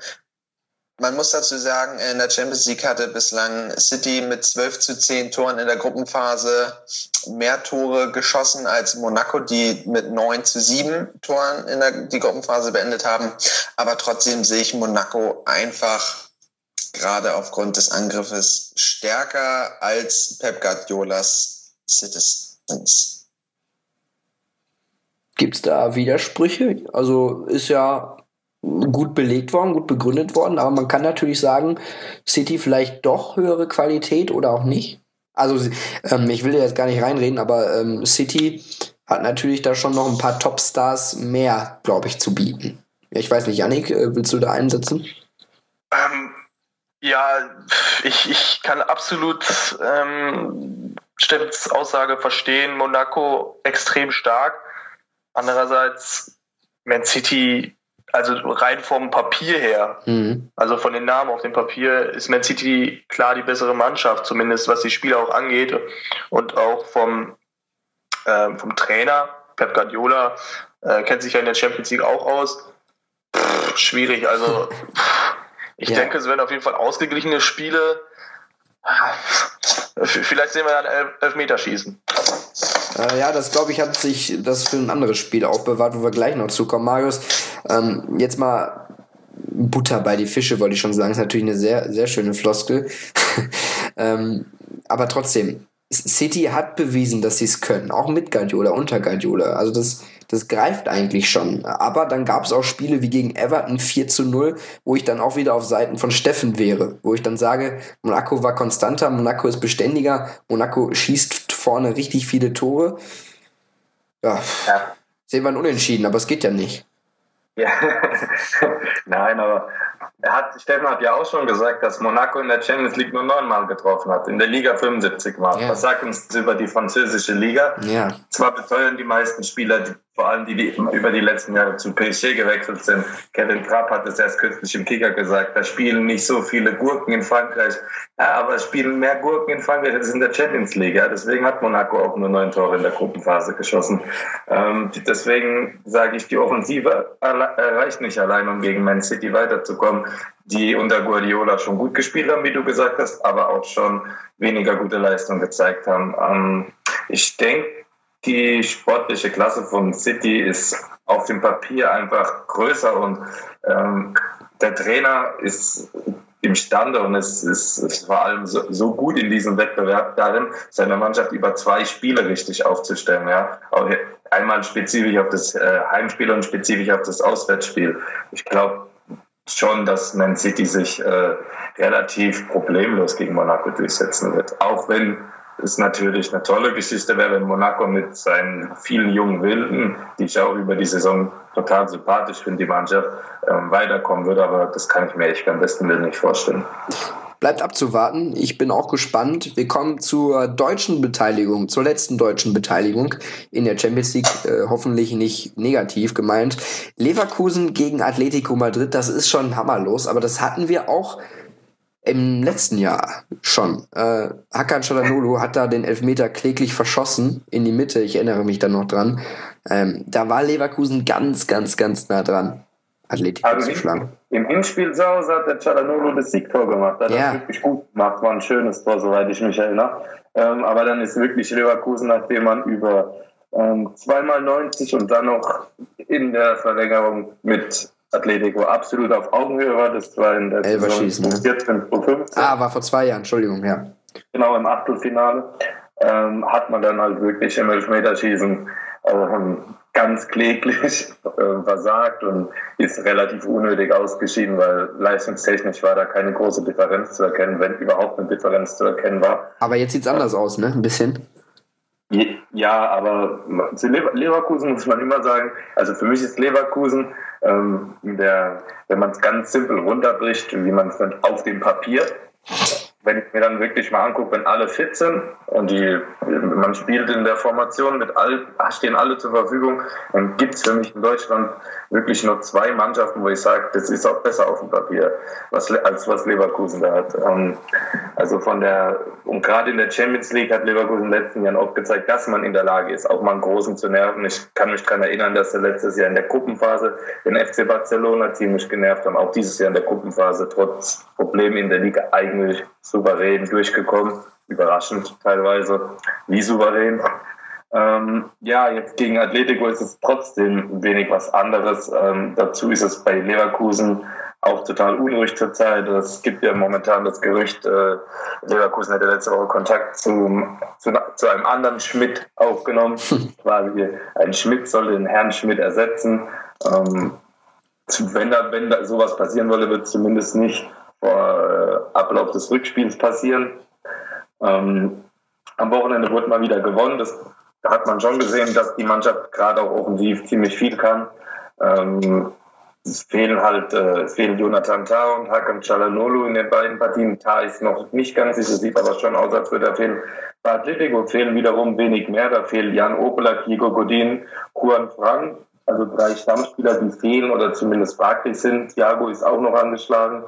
Man muss dazu sagen, in der Champions League hatte bislang City mit 12 zu 10 Toren in der Gruppenphase mehr Tore geschossen als Monaco, die mit 9 zu 7 Toren in der die Gruppenphase beendet haben. Aber trotzdem sehe ich Monaco einfach gerade aufgrund des Angriffes stärker als Pep Guardiolas Citizens. Gibt es da Widersprüche? Also ist ja gut belegt worden, gut begründet worden, aber man kann natürlich sagen, City vielleicht doch höhere Qualität oder auch nicht. Also ähm, ich will jetzt gar nicht reinreden, aber ähm, City hat natürlich da schon noch ein paar Topstars mehr, glaube ich, zu bieten. Ich weiß nicht, Yannick, äh, willst du da einsetzen? Ähm, ja, ich, ich kann absolut ähm, Steffens Aussage verstehen. Monaco extrem stark. Andererseits Man City, also rein vom Papier her, mhm. also von den Namen auf dem Papier, ist Man City klar die bessere Mannschaft, zumindest was die Spieler auch angeht. Und auch vom, äh, vom Trainer, Pep Guardiola, äh, kennt sich ja in der Champions League auch aus. Pff, schwierig, also ich ja. denke, es werden auf jeden Fall ausgeglichene Spiele. Vielleicht sehen wir dann elf, Elfmeterschießen. Äh, ja, das glaube ich, hat sich das für ein anderes Spiel aufbewahrt, wo wir gleich noch zukommen. Marius, ähm, jetzt mal Butter bei die Fische, wollte ich schon sagen. Ist natürlich eine sehr, sehr schöne Floskel. ähm, aber trotzdem, City hat bewiesen, dass sie es können. Auch mit Guardiola, unter Guardiola. Also das, das greift eigentlich schon. Aber dann gab es auch Spiele wie gegen Everton 4 zu 0, wo ich dann auch wieder auf Seiten von Steffen wäre. Wo ich dann sage, Monaco war konstanter, Monaco ist beständiger, Monaco schießt vorne richtig viele Tore. Ja, ja. sehen wir ein Unentschieden, aber es geht ja nicht. Ja, nein, aber er hat, Steffen hat ja auch schon gesagt, dass Monaco in der Champions League nur neunmal getroffen hat, in der Liga 75 Mal. Ja. Was sagt uns über die französische Liga? Ja. Zwar beteuern die meisten Spieler vor allem die, die über die letzten Jahre zu PSG gewechselt sind. Kevin Trapp hat es erst kürzlich im Kicker gesagt, da spielen nicht so viele Gurken in Frankreich. Ja, aber es spielen mehr Gurken in Frankreich als in der Champions League. Ja. Deswegen hat Monaco auch nur neun Tore in der Gruppenphase geschossen. Ähm, deswegen sage ich, die Offensive reicht nicht allein, um gegen Man City weiterzukommen, die unter Guardiola schon gut gespielt haben, wie du gesagt hast, aber auch schon weniger gute Leistung gezeigt haben. Ähm, ich denke, die sportliche Klasse von City ist auf dem Papier einfach größer und ähm, der Trainer ist imstande und es ist, ist vor allem so, so, gut in diesem Wettbewerb darin, seine Mannschaft über zwei Spiele richtig aufzustellen. Ja? Einmal spezifisch auf das äh, Heimspiel und spezifisch auf das Auswärtsspiel. Ich glaube schon, dass Man City sich äh, relativ problemlos gegen Monaco durchsetzen wird. Auch wenn ist natürlich eine tolle Geschichte wäre, wenn Monaco mit seinen vielen jungen Wilden, die ich auch über die Saison total sympathisch finde, die Mannschaft, ähm, weiterkommen würde. Aber das kann ich mir echt am besten Willen nicht vorstellen. Bleibt abzuwarten. Ich bin auch gespannt. Wir kommen zur deutschen Beteiligung, zur letzten deutschen Beteiligung in der Champions League. Äh, hoffentlich nicht negativ gemeint. Leverkusen gegen Atletico Madrid, das ist schon hammerlos, aber das hatten wir auch im letzten Jahr schon. Äh, Hakan Çalhanoğlu hat da den Elfmeter kläglich verschossen in die Mitte. Ich erinnere mich da noch dran. Ähm, da war Leverkusen ganz, ganz, ganz nah dran, Atletico also zu schlagen. Im Hinspiel Hause hat der Çalhanoğlu das Siegtor gemacht. Hat ja. das wirklich gut gemacht. War ein schönes Tor, soweit ich mich erinnere. Ähm, aber dann ist wirklich Leverkusen, nachdem man über ähm, zweimal 90 und dann noch in der Verlängerung mit Atletico absolut auf Augenhöhe war. Das war in der Saison 14, 15. Ah, war vor zwei Jahren, Entschuldigung, ja. Genau, im Achtelfinale ähm, hat man dann halt wirklich im Elfmeterschießen ähm, ganz kläglich äh, versagt und ist relativ unnötig ausgeschieden, weil leistungstechnisch war da keine große Differenz zu erkennen, wenn überhaupt eine Differenz zu erkennen war. Aber jetzt sieht es anders aus, ne? Ein bisschen. Ja, aber zu Leverkusen muss man immer sagen, also für mich ist Leverkusen, ähm, der, wenn man es ganz simpel runterbricht, wie man es auf dem Papier, wenn ich mir dann wirklich mal angucke, wenn alle fit sind und die, man spielt in der Formation mit all, stehen alle zur Verfügung, dann gibt es für mich in Deutschland wirklich nur zwei Mannschaften, wo ich sage, das ist auch besser auf dem Papier, was, als was Leverkusen da hat. Ähm, also von der, und gerade in der Champions League hat Leverkusen in den letzten Jahren auch gezeigt, dass man in der Lage ist, auch mal einen Großen zu nerven. Ich kann mich daran erinnern, dass er letztes Jahr in der Gruppenphase den FC Barcelona ziemlich genervt haben, auch dieses Jahr in der Gruppenphase trotz Problemen in der Liga eigentlich souverän durchgekommen. Überraschend teilweise, wie souverän. Ähm, ja, jetzt gegen Atletico ist es trotzdem wenig was anderes. Ähm, dazu ist es bei Leverkusen auch total unruhig zurzeit. Es gibt ja momentan das Gerücht, äh, Leverkusen hätte letzte Woche Kontakt zum, zu, zu einem anderen Schmidt aufgenommen. Quasi ein Schmidt soll den Herrn Schmidt ersetzen. Ähm, wenn da, wenn da sowas passieren würde, wird es zumindest nicht vor äh, Ablauf des Rückspiels passieren. Ähm, am Wochenende wurde mal wieder gewonnen. Das hat man schon gesehen, dass die Mannschaft gerade auch offensiv ziemlich viel kann. Ähm, es fehlen halt, äh, es fehlen Jonathan Tah und Hakan Çalhanoğlu in den beiden Partien. Tah ist noch nicht ganz sicher, sieht aber schon aus, als würde er fehlen. Bei Atletico fehlen wiederum wenig mehr. Da fehlen Jan Oblak, Diego Godin, Juan Fran. Also drei Stammspieler, die fehlen oder zumindest fraglich sind. Thiago ist auch noch angeschlagen.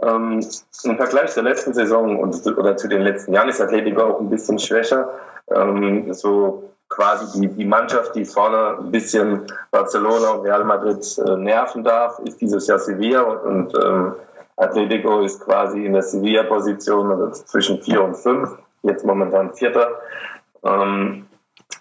Ähm, Im Vergleich zur letzten Saison und, oder zu den letzten Jahren ist Atletico auch ein bisschen schwächer. Ähm, so quasi die, die Mannschaft, die vorne ein bisschen Barcelona und Real Madrid äh, nerven darf, ist dieses Jahr Sevilla und, und ähm, Atletico ist quasi in der Sevilla-Position also zwischen vier und fünf, jetzt momentan Vierter. Ähm,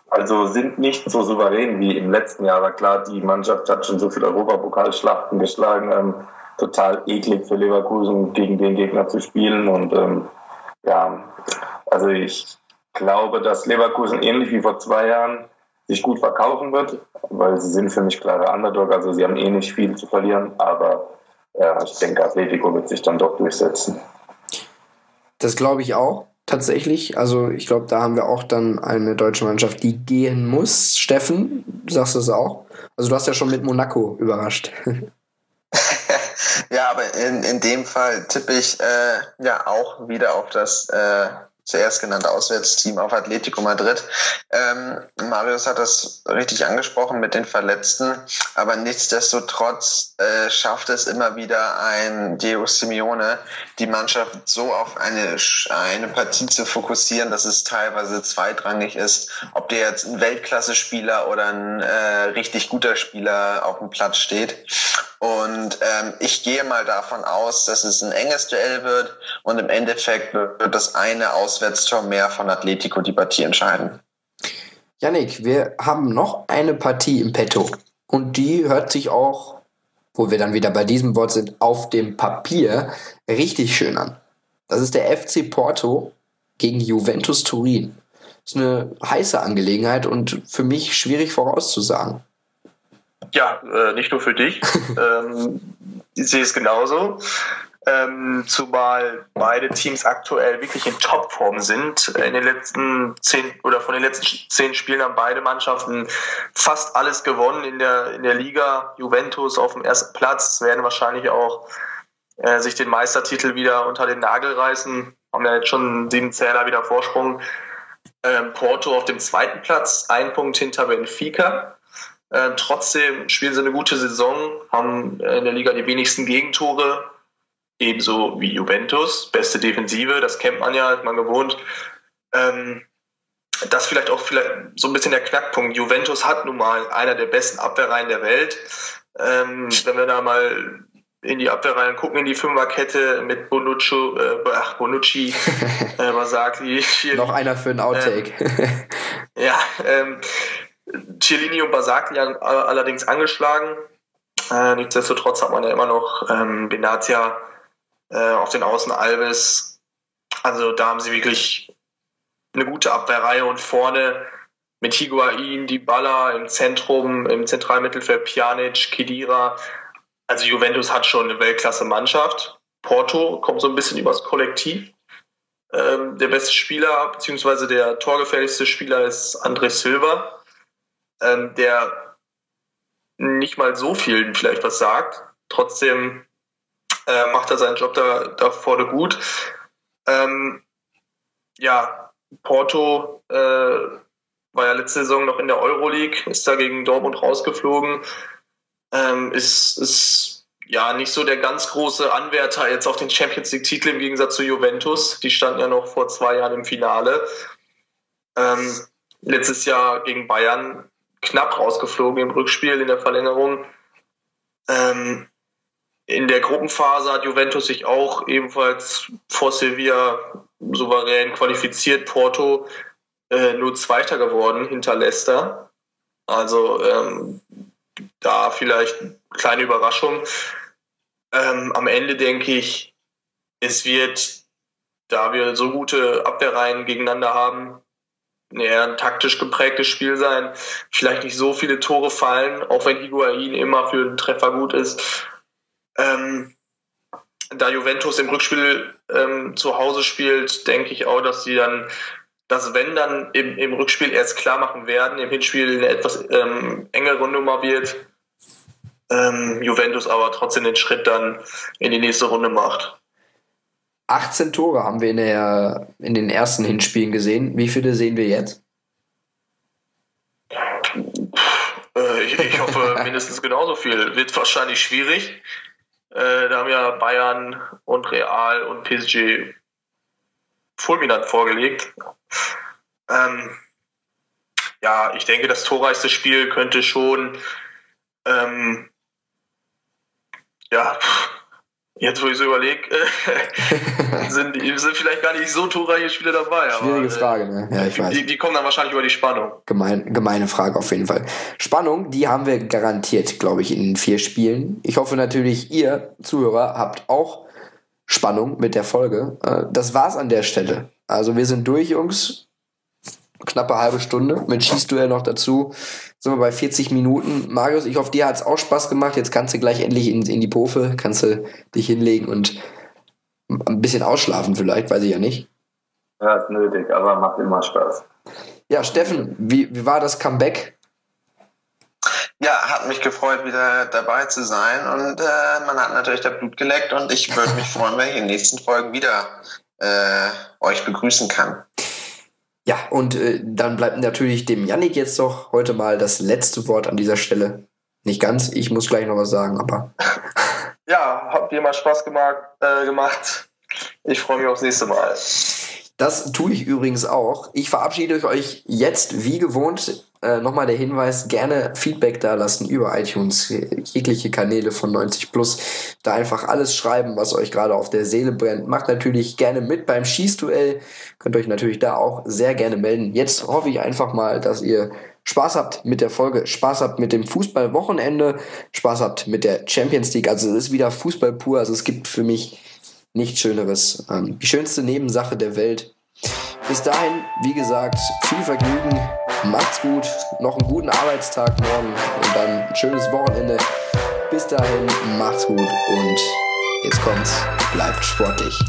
also sind nicht so souverän wie im letzten Jahr. Aber klar, die Mannschaft hat schon so viele Europapokalschlachten geschlagen. Ähm, total eklig für Leverkusen, gegen den Gegner zu spielen. Und ähm, ja, also ich glaube, dass Leverkusen ähnlich wie vor zwei Jahren sich gut verkaufen wird, weil sie sind für mich klare Underdog, also sie haben eh nicht viel zu verlieren, aber ja, ich denke, Atletico wird sich dann doch durchsetzen. Das glaube ich auch, tatsächlich. Also ich glaube, da haben wir auch dann eine deutsche Mannschaft, die gehen muss. Steffen, du sagst das auch. Also du hast ja schon mit Monaco überrascht. ja, aber in, in dem Fall tippe ich äh, ja auch wieder auf das äh, zuerst genannte Auswärtsteam auf Atletico Madrid. Ähm, Marius hat das richtig angesprochen mit den Verletzten, aber nichtsdestotrotz äh, schafft es immer wieder ein Diego Simeone, die Mannschaft so auf eine, eine Partie zu fokussieren, dass es teilweise zweitrangig ist, ob der jetzt ein Weltklasse-Spieler oder ein äh, richtig guter Spieler auf dem Platz steht. Und ähm, ich gehe mal davon aus, dass es ein enges Duell wird und im Endeffekt wird das eine Auswärtstor mehr von Atletico die Partie entscheiden. Janik, wir haben noch eine Partie im Petto und die hört sich auch, wo wir dann wieder bei diesem Wort sind, auf dem Papier richtig schön an. Das ist der FC Porto gegen Juventus Turin. Das ist eine heiße Angelegenheit und für mich schwierig vorauszusagen. Ja, äh, nicht nur für dich. ähm, ich sehe es genauso. Ähm, zumal beide Teams aktuell wirklich in Topform sind. In den letzten zehn oder von den letzten zehn Spielen haben beide Mannschaften fast alles gewonnen in der, in der Liga. Juventus auf dem ersten Platz werden wahrscheinlich auch äh, sich den Meistertitel wieder unter den Nagel reißen. Haben ja jetzt schon sieben Zähler wieder Vorsprung. Ähm, Porto auf dem zweiten Platz, ein Punkt hinter Benfica. Äh, trotzdem spielen sie eine gute Saison, haben in der Liga die wenigsten Gegentore, ebenso wie Juventus. Beste Defensive, das kennt man ja, hat man gewohnt. Ähm, das vielleicht auch vielleicht so ein bisschen der Knackpunkt. Juventus hat nun mal einer der besten Abwehrreihen der Welt. Ähm, wenn wir da mal in die Abwehrreihen gucken, in die Fünferkette mit Bonucci, äh, ach, Bonucci, äh, Basagli. Noch einer für ein Outtake. Ähm, ja, ähm, Cellini und Basagli allerdings angeschlagen. Äh, nichtsdestotrotz hat man ja immer noch ähm, Benatia äh, auf den Außen Alves. Also da haben sie wirklich eine gute Abwehrreihe und vorne mit Higuain, Dybala im Zentrum, im Zentralmittelfeld Pjanic, Kedira. Also Juventus hat schon eine Weltklasse-Mannschaft. Porto kommt so ein bisschen übers Kollektiv. Ähm, der beste Spieler, beziehungsweise der torgefährlichste Spieler ist André Silva ähm, der nicht mal so vielen vielleicht was sagt. Trotzdem äh, macht er seinen Job da, da vorne gut. Ähm, ja, Porto äh, war ja letzte Saison noch in der Euroleague, ist da gegen Dortmund rausgeflogen. Ähm, ist, ist ja nicht so der ganz große Anwärter jetzt auf den Champions League-Titel im Gegensatz zu Juventus. Die standen ja noch vor zwei Jahren im Finale. Ähm, letztes Jahr gegen Bayern knapp rausgeflogen im Rückspiel in der Verlängerung. Ähm, in der Gruppenphase hat Juventus sich auch ebenfalls vor Sevilla souverän qualifiziert. Porto äh, nur Zweiter geworden hinter Leicester. Also ähm, da vielleicht eine kleine Überraschung. Ähm, am Ende denke ich, es wird, da wir so gute Abwehrreihen gegeneinander haben, eher ein taktisch geprägtes Spiel sein. Vielleicht nicht so viele Tore fallen, auch wenn Higuain immer für einen Treffer gut ist. Ähm, da Juventus im Rückspiel ähm, zu Hause spielt, denke ich auch, dass sie dann das wenn dann im, im Rückspiel erst klar machen werden, im Hinspiel eine etwas ähm, engere Nummer wird. Ähm, Juventus aber trotzdem den Schritt dann in die nächste Runde macht. 18 Tore haben wir in, der, in den ersten Hinspielen gesehen. Wie viele sehen wir jetzt? Äh, ich, ich, hoffe mindestens genauso viel. Wird wahrscheinlich schwierig. Äh, da haben ja Bayern und Real und PSG fulminant vorgelegt. Ähm, ja, ich denke, das torreichste Spiel könnte schon ähm, ja, Jetzt, wo ich so überlege, sind, sind vielleicht gar nicht so torreiche Spieler dabei. Schwierige aber, äh, Frage, ne? Ja, ich weiß. Die, die, kommen dann wahrscheinlich über die Spannung. Gemein, gemeine Frage auf jeden Fall. Spannung, die haben wir garantiert, glaube ich, in den vier Spielen. Ich hoffe natürlich, ihr Zuhörer habt auch Spannung mit der Folge. Äh, das war's an der Stelle. Also wir sind durch, Jungs knappe halbe Stunde mit Schießduell noch dazu. Sind wir bei 40 Minuten. Marius, ich hoffe, dir hat es auch Spaß gemacht. Jetzt kannst du gleich endlich in, in die Pofe, kannst du dich hinlegen und ein bisschen ausschlafen vielleicht, weiß ich ja nicht. Ja, ist nötig, aber macht immer Spaß. Ja, Steffen, wie, wie war das Comeback? Ja, hat mich gefreut, wieder dabei zu sein und äh, man hat natürlich das Blut geleckt und ich würde mich freuen, wenn ich in den nächsten Folgen wieder äh, euch begrüßen kann. Ja, und äh, dann bleibt natürlich dem Yannick jetzt doch heute mal das letzte Wort an dieser Stelle. Nicht ganz, ich muss gleich noch was sagen, aber. Ja, habt ihr mal Spaß gemacht. Äh, gemacht. Ich freue mich aufs nächste Mal. Das tue ich übrigens auch. Ich verabschiede euch jetzt wie gewohnt. Äh, Nochmal der Hinweis, gerne Feedback da lassen über iTunes, jegliche Kanäle von 90 Plus. Da einfach alles schreiben, was euch gerade auf der Seele brennt. Macht natürlich gerne mit beim Schießduell. Könnt euch natürlich da auch sehr gerne melden. Jetzt hoffe ich einfach mal, dass ihr Spaß habt mit der Folge, Spaß habt mit dem Fußballwochenende, Spaß habt mit der Champions League. Also es ist wieder Fußball pur. Also es gibt für mich nichts Schöneres. Ähm, die schönste Nebensache der Welt. Bis dahin, wie gesagt, viel Vergnügen, macht's gut, noch einen guten Arbeitstag morgen und dann ein schönes Wochenende. Bis dahin, macht's gut und jetzt kommt's, bleibt sportlich.